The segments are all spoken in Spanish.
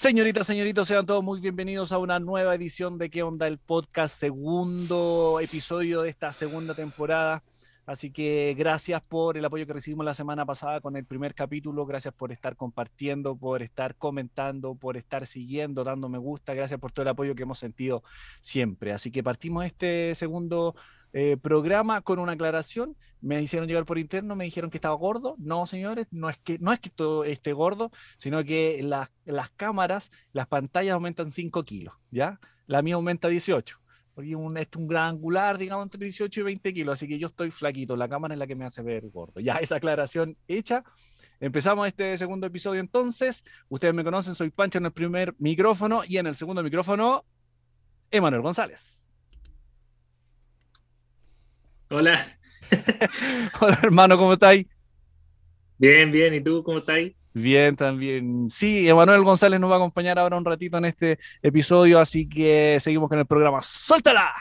Señoritas, señoritos, sean todos muy bienvenidos a una nueva edición de ¿Qué onda el podcast? Segundo episodio de esta segunda temporada. Así que gracias por el apoyo que recibimos la semana pasada con el primer capítulo. Gracias por estar compartiendo, por estar comentando, por estar siguiendo, dando me gusta. Gracias por todo el apoyo que hemos sentido siempre. Así que partimos este segundo eh, programa con una aclaración. Me hicieron llegar por interno, me dijeron que estaba gordo. No, señores, no es que, no es que todo esté gordo, sino que las, las cámaras, las pantallas aumentan 5 kilos, ¿ya? La mía aumenta 18. Porque un, es un gran angular, digamos, entre 18 y 20 kilos, así que yo estoy flaquito. La cámara es la que me hace ver gordo. Ya, esa aclaración hecha. Empezamos este segundo episodio entonces. Ustedes me conocen, soy Pancho en el primer micrófono y en el segundo micrófono, Emanuel González. Hola. Hola hermano, ¿cómo estáis? Bien, bien, ¿y tú cómo estáis? Bien, también. Sí, Emanuel González nos va a acompañar ahora un ratito en este episodio, así que seguimos con el programa. ¡Suéltala!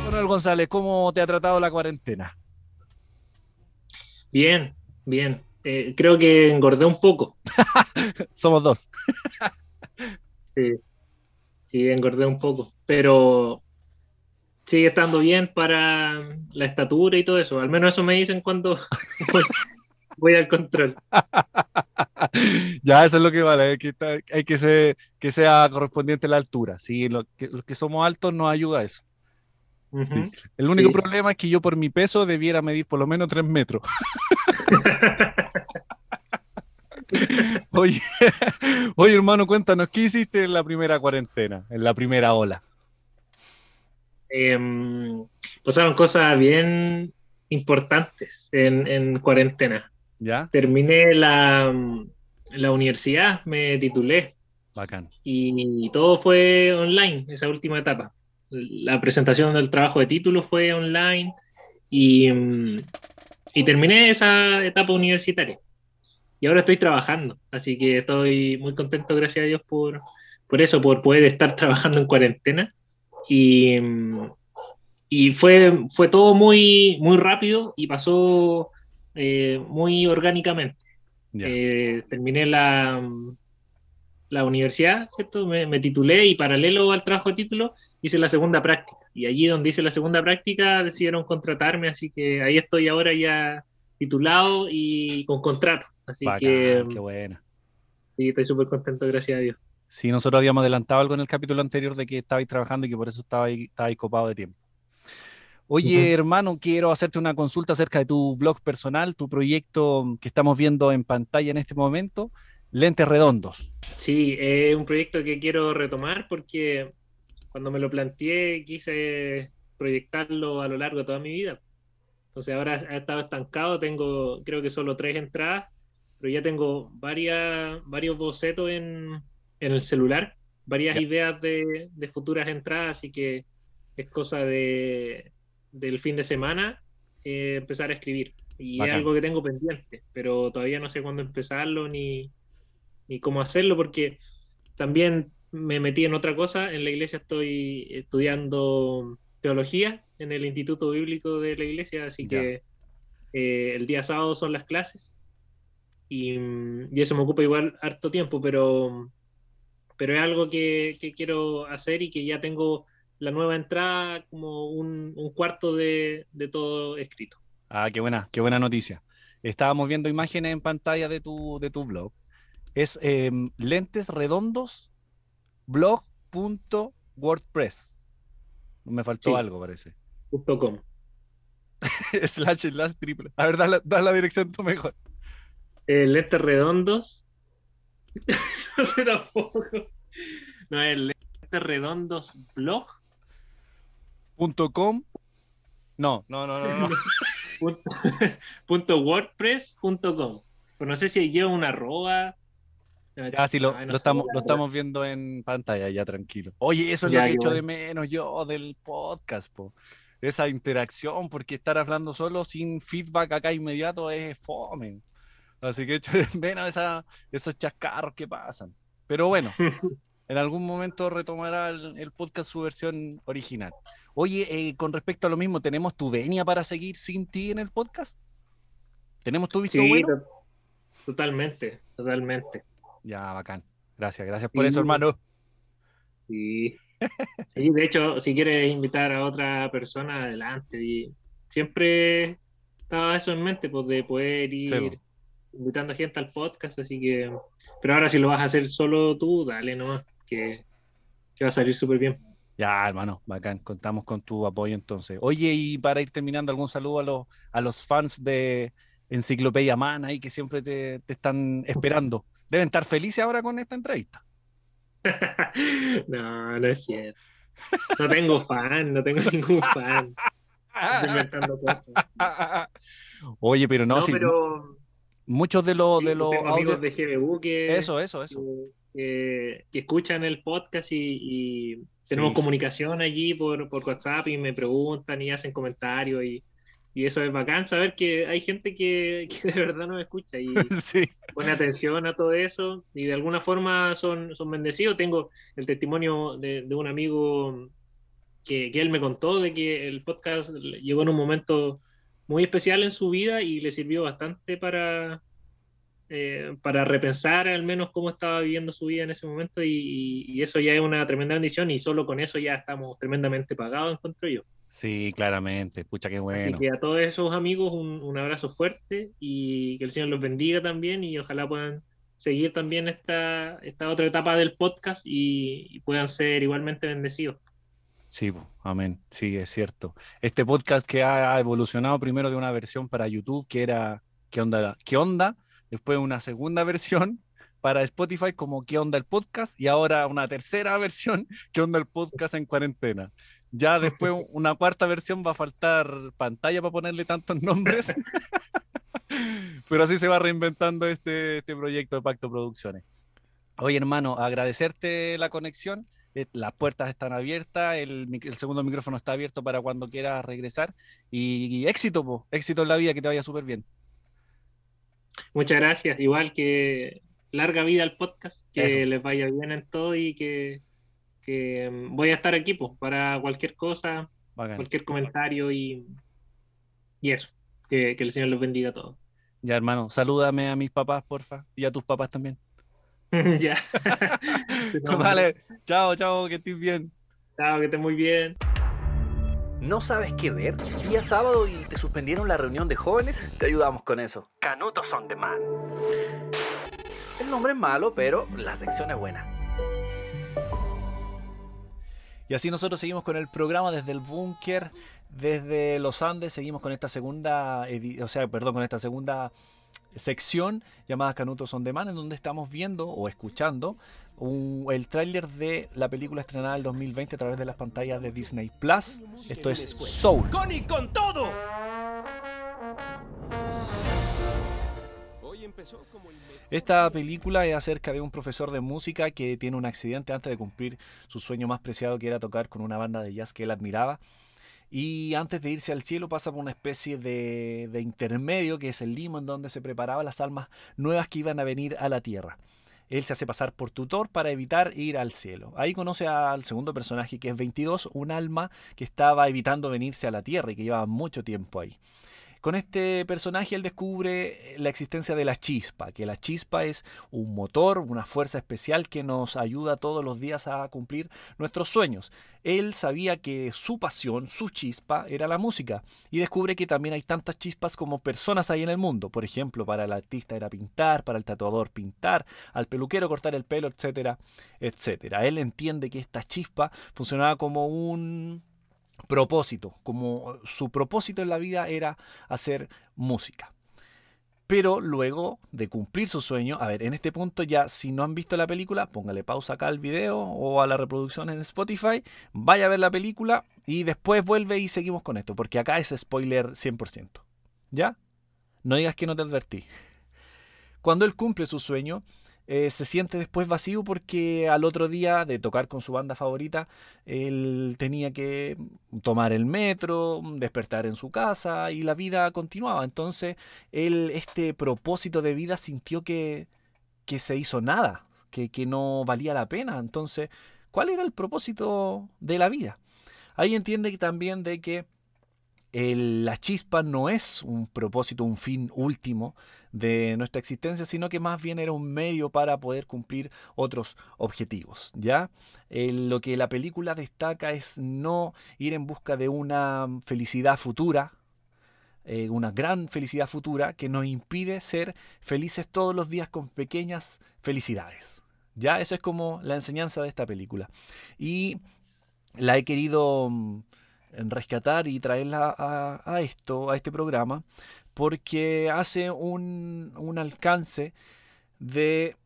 Emanuel González, ¿cómo te ha tratado la cuarentena? Bien, bien. Eh, creo que engordé un poco. Somos dos. Sí, engordé un poco, pero sigue estando bien para la estatura y todo eso. Al menos eso me dicen cuando voy, al control. ya, eso es lo que vale. Hay que, hay que, que sea correspondiente a la altura. Sí, los que somos altos nos ayuda a eso. El único problema es que yo por mi peso debiera medir por lo menos 3 metros. oye, oye, hermano, cuéntanos, ¿qué hiciste en la primera cuarentena, en la primera ola? Eh, pasaron cosas bien importantes en, cuarentena. ¿Ya? Terminé la, la universidad, me titulé. Bacán. Y todo fue online, esa última etapa. La presentación del trabajo de título fue online y, y terminé esa etapa universitaria y ahora estoy trabajando, así que estoy muy contento, gracias a Dios, por, por eso, por poder estar trabajando en cuarentena. Y, y fue, fue todo muy, muy rápido y pasó eh, muy orgánicamente. Eh, terminé la, la universidad, ¿cierto? Me, me, titulé y paralelo al trabajo de título hice la segunda práctica. Y allí donde hice la segunda práctica decidieron contratarme, así que ahí estoy ahora ya titulado y con contrato. Así que. Qué buena. Sí, estoy súper contento, gracias a Dios. Sí, nosotros habíamos adelantado algo en el capítulo anterior de que estabais trabajando y que por eso estabais, copado de tiempo. Oye, hermano, quiero hacerte una consulta acerca de tu blog personal, tu proyecto que estamos viendo en pantalla en este momento, Lentes Redondos. Sí, es un proyecto que quiero retomar porque cuando me lo planteé quise proyectarlo a lo largo de toda mi vida. Entonces ahora ha estado estancado, tengo creo que solo tres entradas pero ya tengo varias, varios bocetos en, el celular, varias ideas de, futuras entradas, así que es cosa de, del fin de semana eh, empezar a escribir. Y es algo que tengo pendiente, pero todavía no sé cuándo empezarlo ni, ni cómo hacerlo, porque también me metí en otra cosa. En la iglesia estoy estudiando teología en el Instituto Bíblico de la iglesia, así que eh, el día sábado son las clases Mm, y, eso me ocupa igual harto tiempo, pero, pero es algo que, quiero hacer y que ya tengo la nueva entrada como un, cuarto de, todo escrito. Ah, qué buena, qué buena noticia. Estábamos viendo imágenes en pantalla de tu, de tu blog. Es em, lentes redondos blog.wordpress. Me faltó algo, parece. .com. slash slash triple. A ver, da la, da la dirección tú mejor eh, redondos. no sé tampoco. No, es lentes redondos blog. Punto com. No, no, no, no. punto, wordpress.com. Pues no sé si lleva una arroba. Ya, sí, lo, estamos, lo estamos viendo en pantalla, ya tranquilo. Oye, eso es lo que he hecho de menos yo del podcast, po. esa interacción, porque estar hablando solo sin feedback acá inmediato es fome. Así que ven a esa, esos chascarros que pasan. Pero bueno, en algún momento retomará el, podcast su versión original. Oye, eh, con respecto a lo mismo, ¿tenemos tu venia para seguir sin ti en el podcast? ¿Tenemos tu visto bueno? Totalmente, totalmente. Ya, bacán. Gracias, gracias por eso, hermano. Sí. sí, de hecho, si quieres invitar a otra persona, adelante. Y siempre estaba eso en mente, pues de poder ir invitando a gente al podcast, así que. Pero ahora, si lo vas a hacer solo tú, dale nomás, que, que va a salir súper bien. Ya, hermano, bacán, contamos con tu apoyo entonces. Oye, y para ir terminando, algún saludo a los, a los fans de Enciclopedia Man ahí que siempre te, te están esperando. Deben estar felices ahora con esta entrevista. no, no es cierto. No tengo fan, no tengo ningún fan. Oye, pero no, no pero, muchos de los de los amigos de GBU que eso, eso, eso. Que, escuchan el podcast y, tenemos comunicación allí por, por WhatsApp y me preguntan y hacen comentarios y, y eso es bacán saber que hay gente que, que de verdad nos escucha y pone atención a todo eso y de alguna forma son, son bendecidos. Tengo el testimonio de, de un amigo que, que, él me contó de que el podcast llegó en un momento muy especial en su vida y le sirvió bastante para, eh, para repensar al menos cómo estaba viviendo su vida en ese momento y, y, eso ya es una tremenda bendición y solo con eso ya estamos tremendamente pagados, encuentro yo. Sí, claramente. Pucha, qué bueno. Así que a todos esos amigos un, un, abrazo fuerte y que el Señor los bendiga también y ojalá puedan seguir también esta, esta otra etapa del podcast y, y puedan ser igualmente bendecidos. Sí, amén. Sí, es cierto. Este podcast que ha evolucionado primero de una versión para YouTube que era ¿Qué onda? ¿Qué onda? Después una segunda versión para Spotify como ¿Qué onda el podcast? Y ahora una tercera versión ¿Qué onda el podcast en cuarentena? Ya después una cuarta versión va a faltar pantalla para ponerle tantos nombres. Pero así se va reinventando este, este proyecto de Pacto Producciones. Oye, hermano, agradecerte la conexión. Eh, las puertas están abiertas, el, el segundo micrófono está abierto para cuando quieras regresar. Y, éxito, po, éxito en la vida, que te vaya súper bien. Muchas gracias. Igual que larga vida al podcast, que les vaya bien en todo y que Voy a estar aquí pues, para cualquier cosa, cualquier comentario y, y eso. Que, el Señor los bendiga a todos. Ya, hermano, salúdame a mis papás, porfa, y a tus papás también. ya. vale, chao, chao, que estés bien. Chao, que estés muy bien. ¿No sabes qué ver? Día sábado y te suspendieron la reunión de jóvenes. Te ayudamos con eso. Canutos son de man. El nombre es malo, pero la sección es buena. Y así nosotros seguimos con el programa desde el búnker, desde los Andes, seguimos con esta segunda, o sea, perdón, con esta segunda sección llamada Canutos on Demand, en donde estamos viendo o escuchando el tráiler de la película estrenada el 2020 a través de las pantallas de Disney Plus. Esto es Soul. ¡Con y con todo! Esta película es acerca de un profesor de música que tiene un accidente antes de cumplir su sueño más preciado, que era tocar con una banda de jazz que él admiraba. Y antes de irse al cielo pasa por una especie de, de intermedio, que es el limo en donde se preparaban las almas nuevas que iban a venir a la tierra. Él se hace pasar por tutor para evitar ir al cielo. Ahí conoce al segundo personaje que es 22, un alma que estaba evitando venirse a la tierra y que llevaba mucho tiempo ahí. Con este personaje él descubre la existencia de la chispa, que la chispa es un motor, una fuerza especial que nos ayuda todos los días a cumplir nuestros sueños. Él sabía que su pasión, su chispa, era la música y descubre que también hay tantas chispas como personas hay en el mundo. Por ejemplo, para el artista era pintar, para el tatuador pintar, al peluquero cortar el pelo, etcétera, etcétera. Él entiende que esta chispa funcionaba como un propósito, como su propósito en la vida era hacer música. Pero luego de cumplir su sueño, a ver, en este punto ya si no han visto la película, póngale pausa acá al video o a la reproducción en Spotify, vaya a ver la película y después vuelve y seguimos con esto, porque acá es spoiler 100%. ¿Ya? No digas que no te advertí. Cuando él cumple su sueño, eh, se siente después vacío porque al otro día de tocar con su banda favorita, él tenía que tomar el metro, despertar en su casa y la vida continuaba. Entonces, él, este propósito de vida sintió que, que se hizo nada, que, que no valía la pena. Entonces, ¿cuál era el propósito de la vida? Ahí entiende también de que la chispa no es un propósito, un fin último de nuestra existencia, sino que más bien era un medio para poder cumplir otros objetivos. ¿ya? lo que la película destaca es no ir en busca de una felicidad futura, eh, una gran felicidad futura que nos impide ser felices todos los días con pequeñas felicidades. Ya, eso es como la enseñanza de esta película. Y la he querido mm, rescatar y traerla a, esto, a este programa, porque hace un, alcance de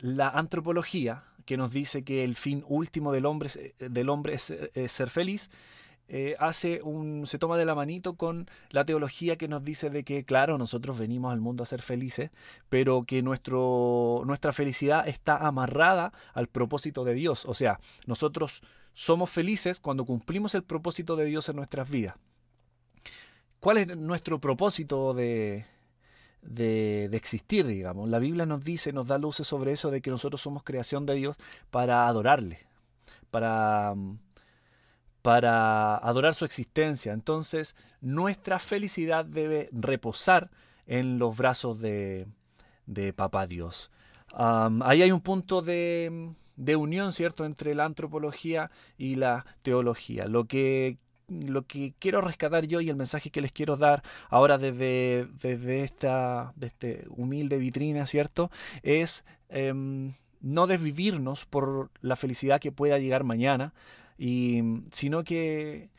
la antropología que nos dice que el fin último del hombre, del hombre es, ser feliz, eh, hace un, se toma de la manito con la teología que nos dice de que, claro, nosotros venimos al mundo a ser felices, pero que nuestro, nuestra felicidad está amarrada al propósito de Dios. O sea, nosotros somos felices cuando cumplimos el propósito de Dios en nuestras vidas. ¿Cuál es nuestro propósito de, de, existir, digamos? La Biblia nos dice, nos da luces sobre eso de que nosotros somos creación de Dios para adorarle, para, para adorar su existencia. Entonces, nuestra felicidad debe reposar en los brazos de, de Papá Dios. ahí hay un punto de de unión, ¿cierto?, entre la antropología y la teología. Lo que lo que quiero rescatar yo y el mensaje que les quiero dar ahora desde, desde esta de este humilde vitrina, ¿cierto? Es em, no desvivirnos por la felicidad que pueda llegar mañana, y, sino que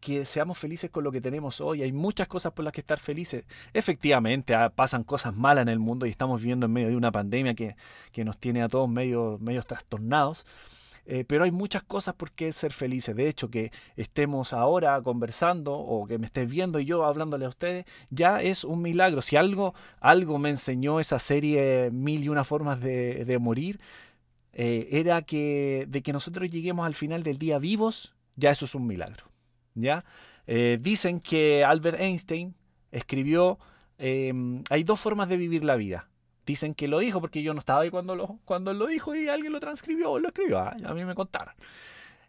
que seamos felices con lo que tenemos hoy. Hay muchas cosas por las que estar felices. Efectivamente, ah, pasan cosas malas en el mundo y estamos viviendo en medio de una pandemia que, nos tiene a todos medio, medio trastornados. Eh, pero hay muchas cosas por qué ser felices. De hecho, que estemos ahora conversando o que me estés viendo y yo hablándole a ustedes, ya es un milagro. Si algo, algo me enseñó esa serie Mil y una formas de, morir, eh, era que de que nosotros lleguemos al final del día vivos, ya eso es un milagro. Eh, dicen que Albert Einstein escribió, em, hay dos formas de vivir la vida. Dicen que lo dijo porque yo no estaba ahí cuando, lo, cuando lo dijo y alguien lo transcribió o lo escribió, ah, a mí me contaron.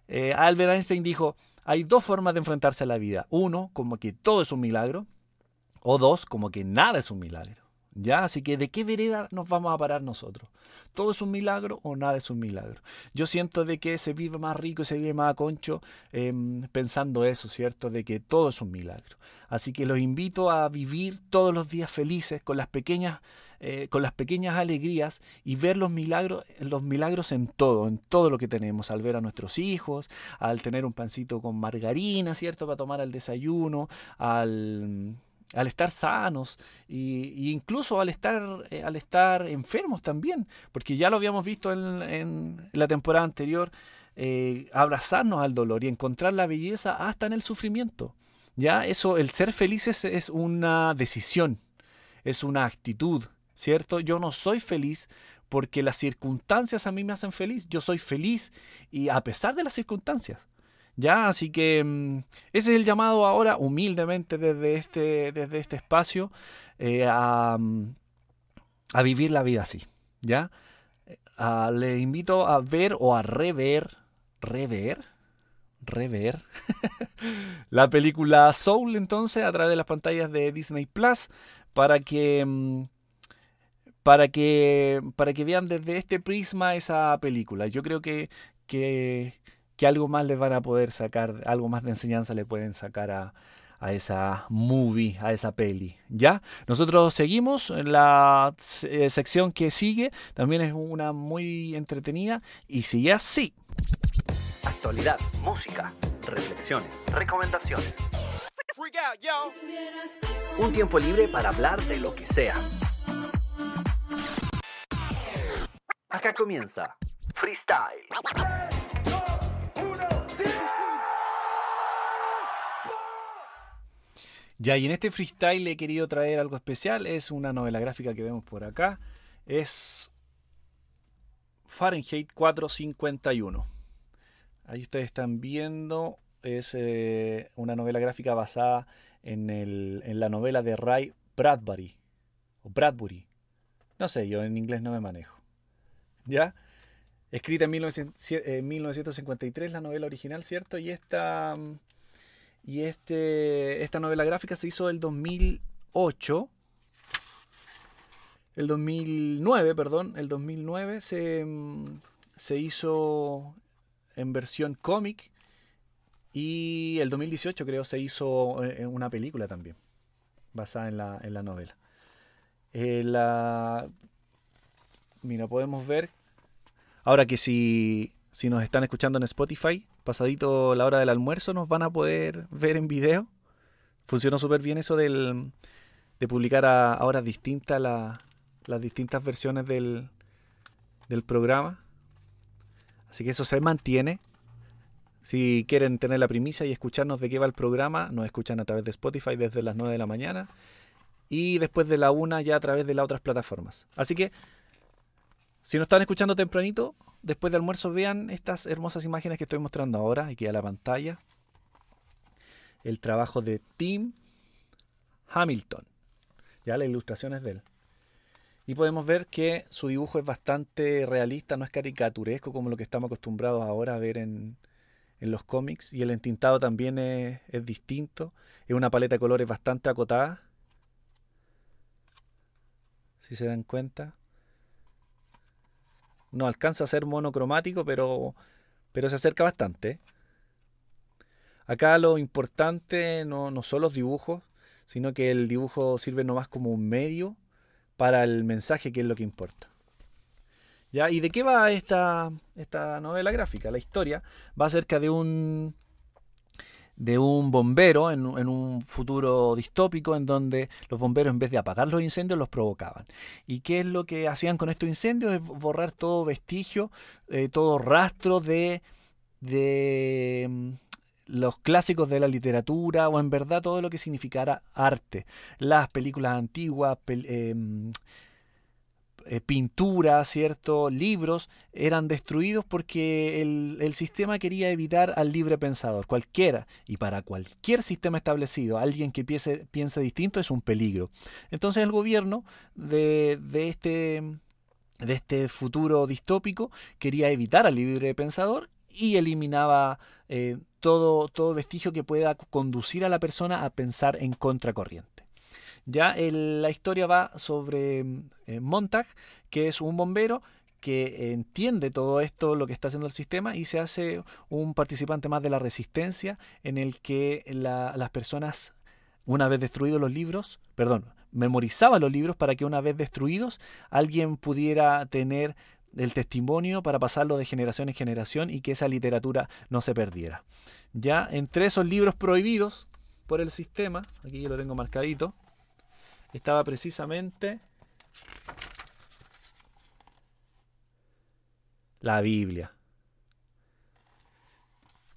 Eh, Albert Einstein dijo, hay dos formas de enfrentarse a la vida. Uno, como que todo es un milagro, o dos, como que nada es un milagro. ¿Ya? Así que, ¿de qué vereda nos vamos a parar nosotros? ¿Todo es un milagro o nada es un milagro? Yo siento de que se vive más rico y se vive más concho em, pensando eso, ¿cierto? De que todo es un milagro. Así que los invito a vivir todos los días felices con las pequeñas, eh, con las pequeñas alegrías y ver los milagros, los milagros en todo, en todo lo que tenemos, al ver a nuestros hijos, al tener un pancito con margarina, ¿cierto? Para tomar al desayuno, al al estar sanos e incluso al estar, eh, al estar enfermos también, porque ya lo habíamos visto en, la temporada anterior, eh, abrazarnos al dolor y encontrar la belleza hasta en el sufrimiento. Ya eso, el ser felices es una decisión, es una actitud, ¿cierto? Yo no soy feliz porque las circunstancias a mí me hacen feliz, yo soy feliz y a pesar de las circunstancias. ¿Ya? Así que mm, ese es el llamado ahora, humildemente desde este, desde este espacio, eh, mm, a, vivir la vida así. ¿Ya? Eh, les invito a ver o a rever, rever, rever la película Soul entonces a través de las pantallas de Disney Plus para que mm, para que para que vean desde este prisma esa película. Yo creo que, que que algo más les van a poder sacar, algo más de enseñanza le pueden sacar a, esa movie, a esa peli. ¿Ya? Nosotros seguimos la eh, sección que sigue, también es una muy entretenida y sigue así. Actualidad, música, reflexiones, recomendaciones. Un tiempo libre para hablar de lo que sea. Acá comienza Freestyle. Ya, y en este freestyle he querido traer algo especial. Es una novela gráfica que vemos por acá. Es Fahrenheit 451. Ahí ustedes están viendo. Es eh, una novela gráfica basada en, en, la novela de Ray Bradbury. O Bradbury. No sé, yo en inglés no me manejo. ¿Ya? Escrita en 1953, la novela original, ¿cierto? Y esta mm, Y este, esta novela gráfica se hizo el 2008. El 2009, perdón, el 2009 se, mm, se hizo en versión cómic y el 2018 creo se hizo eh, una película también, basada en la, en la novela. Eh, la, mira, podemos ver, ahora que si, si nos están escuchando en Spotify, pasadito la hora del almuerzo nos van a poder ver en video. Funcionó súper bien eso del, de publicar a, horas distintas las distintas versiones del, del programa. Así que eso se mantiene. Si quieren tener la primicia y escucharnos de qué va el programa, nos escuchan a través de Spotify desde las 9 de la mañana y después de la 1 ya a través de las otras plataformas. Así que, si nos están escuchando tempranito, después de almuerzo vean estas hermosas imágenes que estoy mostrando ahora, aquí a la pantalla. El trabajo de Tim Hamilton. Ya la ilustración es de él. Y podemos ver que su dibujo es bastante realista, no es caricaturesco como lo que estamos acostumbrados ahora a ver en, en los cómics. Y el entintado también es, es distinto. Es una paleta de colores bastante acotada. Si se dan cuenta no alcanza a ser monocromático, pero, pero se acerca bastante. Acá lo importante no, no son los dibujos, sino que el dibujo sirve nomás como un medio para el mensaje, que es lo que importa. ¿Ya? ¿Y de qué va esta, esta novela gráfica? La historia va acerca de un de un bombero en, un futuro distópico en donde los bomberos en vez de apagar los incendios los provocaban. ¿Y qué es lo que hacían con estos incendios? Es borrar todo vestigio, eh, todo rastro de, de mm, los clásicos de la literatura o en verdad todo lo que significara arte. Las películas antiguas, eh, mm, eh, pinturas, ¿cierto? libros, eran destruidos porque el, sistema quería evitar al libre pensador, cualquiera, y para cualquier sistema establecido, alguien que piense, distinto es un peligro. Entonces el gobierno de, este, de este futuro distópico quería evitar al libre pensador y eliminaba eh, todo, todo vestigio que pueda conducir a la persona a pensar en contracorriente. Ya la historia va sobre eh, Montag, que es un bombero que entiende todo esto, lo que está haciendo el sistema, y se hace un participante más de la resistencia, en el que las personas, una vez destruidos los libros, perdón, memorizaban los libros para que una vez destruidos, alguien pudiera tener el testimonio para pasarlo de generación en generación y que esa literatura no se perdiera. Ya entre esos libros prohibidos por el sistema, aquí yo lo tengo marcadito, estaba precisamente la Biblia.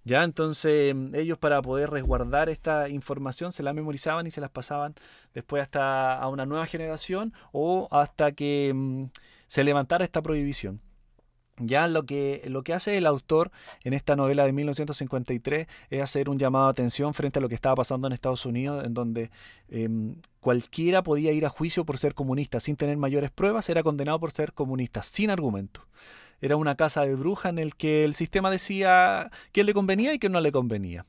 Ya, entonces ellos para poder resguardar esta información se la memorizaban y se las pasaban después hasta a una nueva generación o hasta que mm, se levantara esta prohibición. Ya lo que, lo que hace el autor en esta novela de 1953 es hacer un llamado a atención frente a lo que estaba pasando en Estados Unidos, en donde em, cualquiera podía ir a juicio por ser comunista sin tener mayores pruebas, era condenado por ser comunista, sin argumento. Era una casa de bruja en el que el sistema decía quién le convenía y quién no le convenía.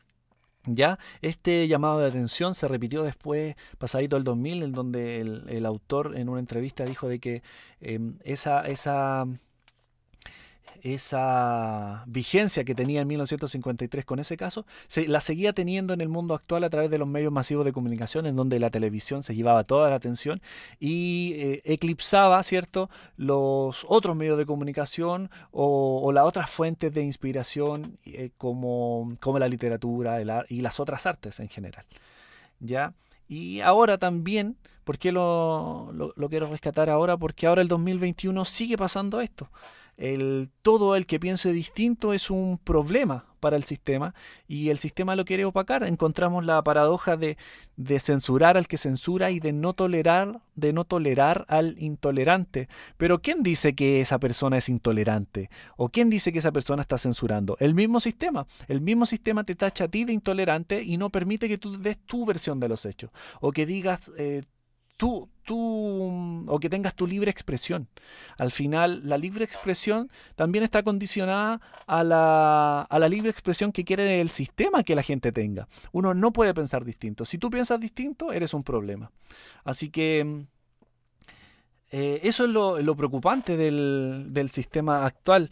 Ya, este llamado de atención se repitió después, pasadito el 2000, en donde el, autor en una entrevista dijo de que em, esa, esa esa vigencia que tenía en 1953 con ese caso, se, la seguía teniendo en el mundo actual a través de los medios masivos de comunicación, en donde la televisión se llevaba toda la atención y eh, eclipsaba, ¿cierto?, los otros medios de comunicación o, las otras fuentes de inspiración eh, como, como la literatura y las otras artes en general. ¿Ya? Y ahora también, ¿por qué lo, lo quiero rescatar ahora? Porque ahora el 2021 sigue pasando esto el, todo el que piense distinto es un problema para el sistema y el sistema lo quiere opacar. Encontramos la paradoja de, censurar al que censura y de no tolerar, de no tolerar al intolerante. Pero ¿quién dice que esa persona es intolerante? ¿O quién dice que esa persona está censurando? El mismo sistema. El mismo sistema te tacha a ti de intolerante y no permite que tú des tu versión de los hechos. O que digas, eh, tú, tú o que tengas tu libre expresión. Al final, la libre expresión también está condicionada a la, a la libre expresión que quiere el sistema que la gente tenga. Uno no puede pensar distinto. Si tú piensas distinto, eres un problema. Así que eh, eso es lo, preocupante del, sistema actual.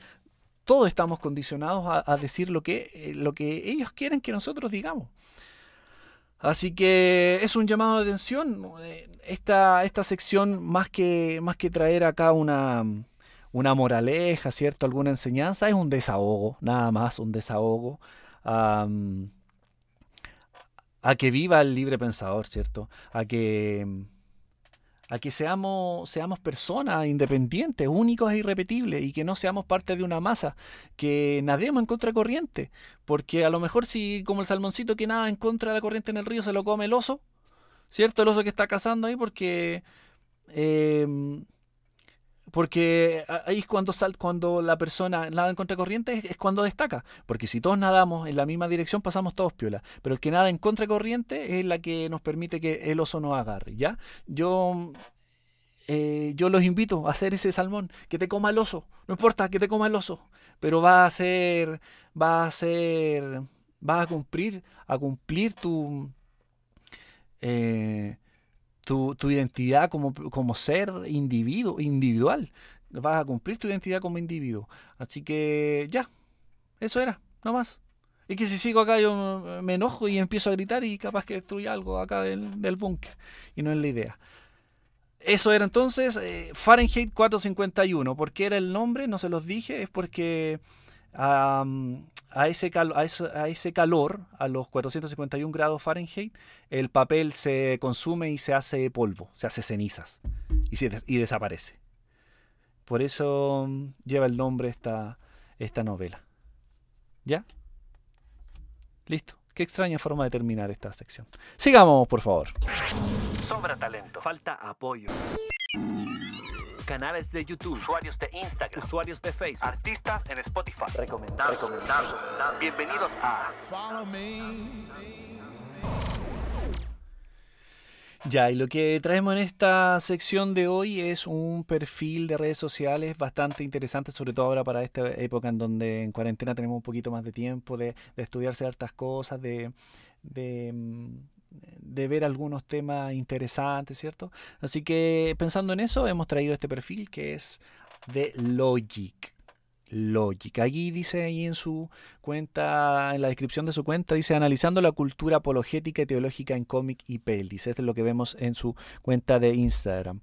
Todos estamos condicionados a, decir lo que, eh, lo que ellos quieren que nosotros digamos. Así que es un llamado de atención. Esta, esta sección, más que, más que traer acá una, una moraleja, ¿cierto? Alguna enseñanza, es un desahogo, nada más, un desahogo. a que viva el libre pensador, ¿cierto? A que a que seamos, seamos personas independientes, únicos e irrepetibles, y que no seamos parte de una masa, que nademos en contracorriente, porque a lo mejor si como el salmoncito que nada en contra de la corriente en el río se lo come el oso, ¿cierto? El oso que está cazando ahí porque... Em, porque ahí es cuando, sal, cuando la persona nada en contracorriente es, cuando destaca. Porque si todos nadamos en la misma dirección, pasamos todos piola. Pero el que nada en contracorriente es la que nos permite que el oso nos agarre. ¿ya? Yo, eh, yo los invito a hacer ese salmón. Que te coma el oso. No importa que te coma el oso. Pero va a ser. Va a ser. Va a cumplir. A cumplir tu. Eh, tu, identidad como, como, ser individuo, individual. Vas a cumplir tu identidad como individuo. Así que ya, eso era, no más. Es que si sigo acá yo me enojo y empiezo a gritar y capaz que destruye algo acá del, del búnker. Y no es la idea. Eso era entonces eh, Fahrenheit 451. ¿Por qué era el nombre? No se los dije. Es porque a, ese a, ese calor, a los 451 grados Fahrenheit, el papel se consume y se hace polvo, se hace cenizas y, y desaparece. Por eso mm, lleva el nombre esta, esta novela. ¿Ya? Listo. Qué extraña forma de terminar esta sección. Sigamos, por favor. Sobra talento. Falta apoyo canales de YouTube, usuarios de Instagram, usuarios de Facebook, artistas en Spotify. Recomendado. Recomendado. Bienvenidos a Follow Me. Ya, y lo que traemos en esta sección de hoy es un perfil de redes sociales bastante interesante, sobre todo ahora para esta época en donde en cuarentena tenemos un poquito más de tiempo de, de estudiar ciertas cosas, de, de, mm, de ver algunos temas interesantes, ¿cierto? Así que pensando en eso, hemos traído este perfil que es de Logic. Logic. Allí dice ahí en su cuenta, en la descripción de su cuenta, dice analizando la cultura apologética y teológica en cómic y pelis. Esto es lo que vemos en su cuenta de Instagram.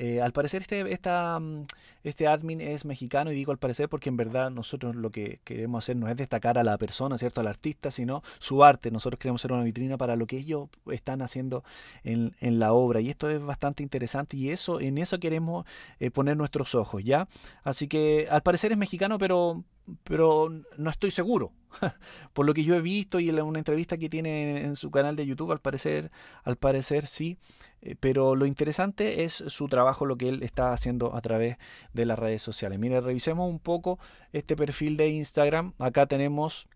Eh, al parecer este, esta, mm, este admin es mexicano y digo al parecer porque en verdad nosotros lo que queremos hacer no es destacar a la persona, ¿cierto? Al artista, sino su arte. Nosotros queremos ser una vitrina para lo que ellos están haciendo en, en la obra. Y esto es bastante interesante y eso en eso queremos eh, poner nuestros ojos, ¿ya? Así que al parecer es mexicano, pero pero no estoy seguro. Por lo que yo he visto y en una entrevista que tiene en su canal de YouTube, al parecer, al parecer sí. Eh, pero lo interesante es su trabajo, lo que él está haciendo a través de las redes sociales. Mire, revisemos un poco este perfil de Instagram. Acá tenemos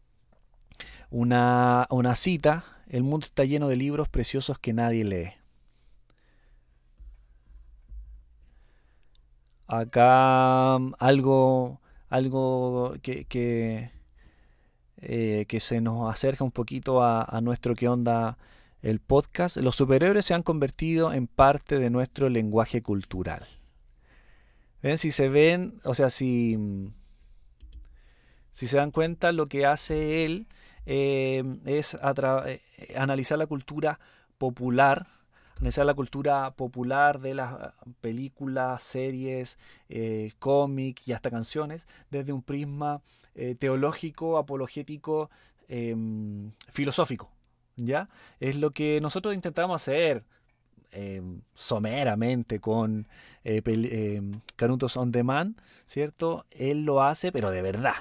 una, una cita. El mundo está lleno de libros preciosos que nadie lee. Acá algo algo que, que, eh, se nos acerca un poquito a, nuestro que onda el podcast. Los superhéroes se han convertido en parte de nuestro lenguaje cultural. ¿Ven? Si se ven, o sea, si, si se dan cuenta, lo que hace él eh, es eh, analizar la cultura popular analizar la cultura popular de las ah, películas, series, eh, cómics y hasta canciones desde un prisma teológico, apologético, em, filosófico. ¿Ya? Es lo que nosotros intentamos hacer em, someramente con eh, em, Canutos on Demand, ¿cierto? Él lo hace, pero de verdad.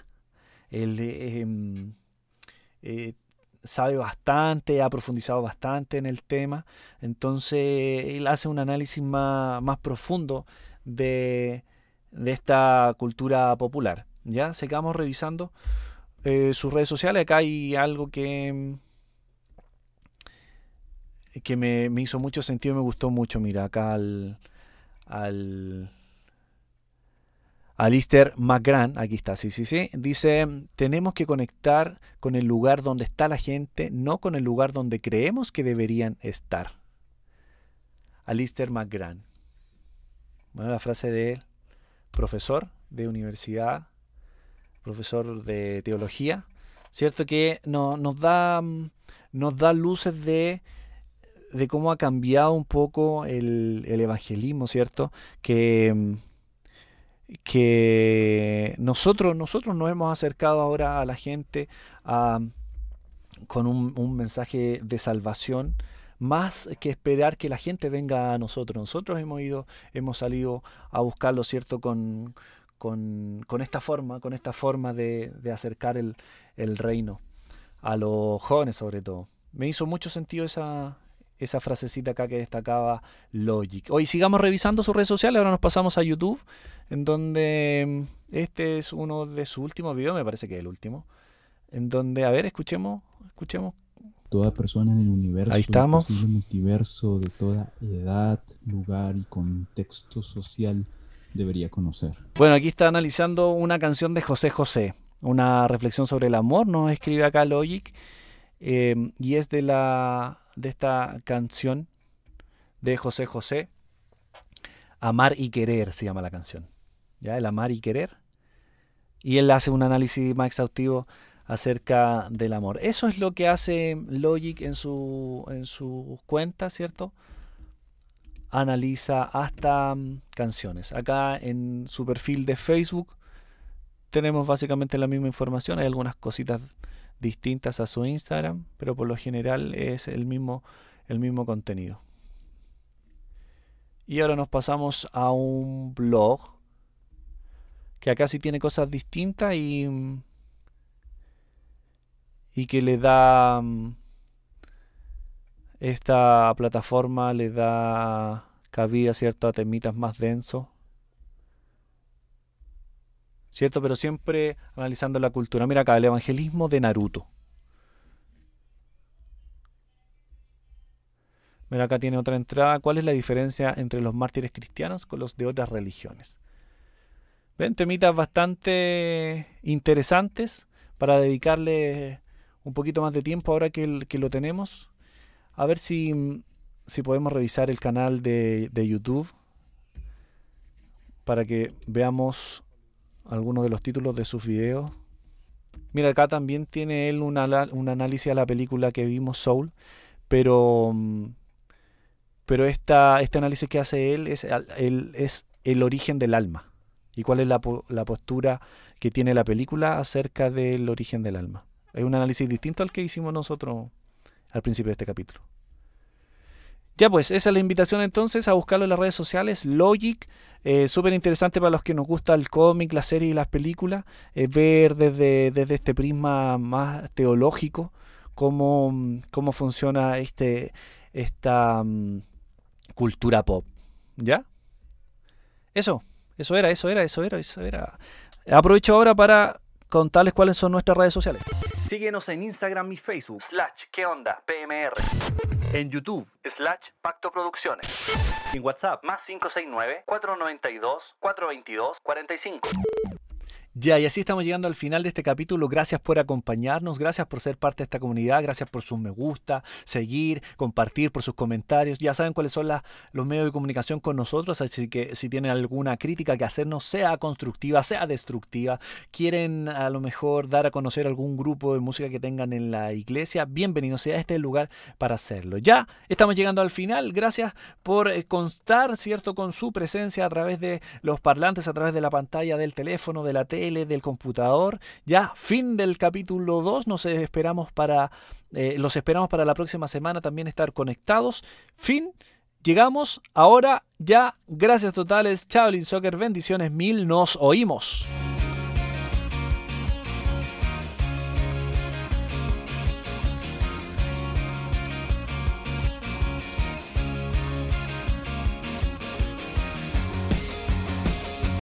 Él sabe bastante, ha profundizado bastante en el tema, entonces él hace un análisis más, más profundo de, de, esta cultura popular. Ya sigamos revisando eh, sus redes sociales. Acá hay algo que, que me, me, hizo mucho sentido, me gustó mucho. Mira, acá al, al Alistair McGran, aquí está, sí, sí, sí, dice, tenemos que conectar con el lugar donde está la gente, no con el lugar donde creemos que deberían estar. Alistair McGran. Bueno, la frase de él, profesor de universidad, profesor de teología, ¿cierto? Que no, nos, da, nos da luces de, de cómo ha cambiado un poco el, el evangelismo, ¿cierto? Que que nosotros, nosotros nos hemos acercado ahora a la gente con un, mensaje de salvación, más que esperar que la gente venga a nosotros. Nosotros hemos ido, hemos salido a buscarlo, ¿cierto? Con, con, esta forma, con esta forma de, de acercar el, el, reino a los jóvenes sobre todo. Me hizo mucho sentido esa, esa frasecita acá que destacaba Logic. Hoy sigamos revisando sus redes sociales, ahora nos pasamos a YouTube, en donde mm, este es uno de sus últimos videos, me parece que es el último, en donde, a ver, escuchemos, escuchemos. Toda persona en el universo, Ahí estamos. el multiverso de toda edad, lugar y contexto social debería conocer. Bueno, aquí está analizando una canción de José José, una reflexión sobre el amor, nos escribe acá Logic, eh, y es de la de esta canción de José José. Amar y querer se llama la canción. ¿Ya? El amar y querer. Y él hace un análisis más exhaustivo acerca del amor. Eso es lo que hace Logic en su, en cuenta, ¿cierto? Analiza hasta mm, canciones. Acá en su perfil de Facebook tenemos básicamente la misma información. Hay algunas cositas distintas a su Instagram, pero por lo general es el mismo, el mismo contenido. Y ahora nos pasamos a un blog que acá sí tiene cosas distintas y, y que le da esta plataforma le da cabida cierto a temitas más densos ¿cierto? Pero siempre analizando la cultura. Mira acá, el evangelismo de Naruto. Mira acá tiene otra entrada. ¿Cuál es la diferencia entre los mártires cristianos con los de otras religiones? Ven, temitas bastante interesantes para dedicarle un poquito más de tiempo ahora que, lo tenemos. A ver si, si podemos revisar el canal de, de YouTube para que veamos algunos de los títulos de sus videos. Mira, acá también tiene él un análisis a la película que vimos, Soul, pero, mm, pero esta, este análisis que hace él es el, origen del alma y cuál es la, la postura que tiene la película acerca del origen del alma. Es un análisis distinto al que hicimos nosotros al principio de este capítulo. Ya pues, esa es la invitación entonces a buscarlo en las redes sociales, Logic, eh, súper interesante para los que nos gusta el cómic, la serie y las películas, eh, ver desde, desde este prisma más teológico cómo, cómo funciona este, esta mm, cultura pop. ¿Ya? Eso, eso era, eso era, eso era, eso era. Aprovecho ahora para contarles cuáles son nuestras redes sociales. Síguenos en Instagram y Facebook, slash, ¿qué onda? PMR. En YouTube, slash, Pacto Producciones. En WhatsApp, más 569 492 422 45. Ya, y así estamos llegando al final de este capítulo. Gracias por acompañarnos, gracias por ser parte de esta comunidad, gracias por sus me gusta, seguir, compartir, por sus comentarios. Ya saben cuáles son los medios de comunicación con nosotros, así que si tienen alguna crítica que hacernos, sea constructiva, sea destructiva, quieren a lo mejor dar a conocer algún grupo de música que tengan en la iglesia, bienvenidos sea este el lugar para hacerlo. Ya estamos llegando al final. Gracias por eh, constar, ¿cierto?, con su presencia a través de los parlantes, a través de la pantalla del teléfono, de la tele del computador. Ya, fin del capítulo 2. Nos esperamos para, eh, los esperamos para la próxima semana también estar conectados. Fin. Llegamos ahora ya. Gracias totales. Chaolin Soccer. Bendiciones mil. Nos oímos.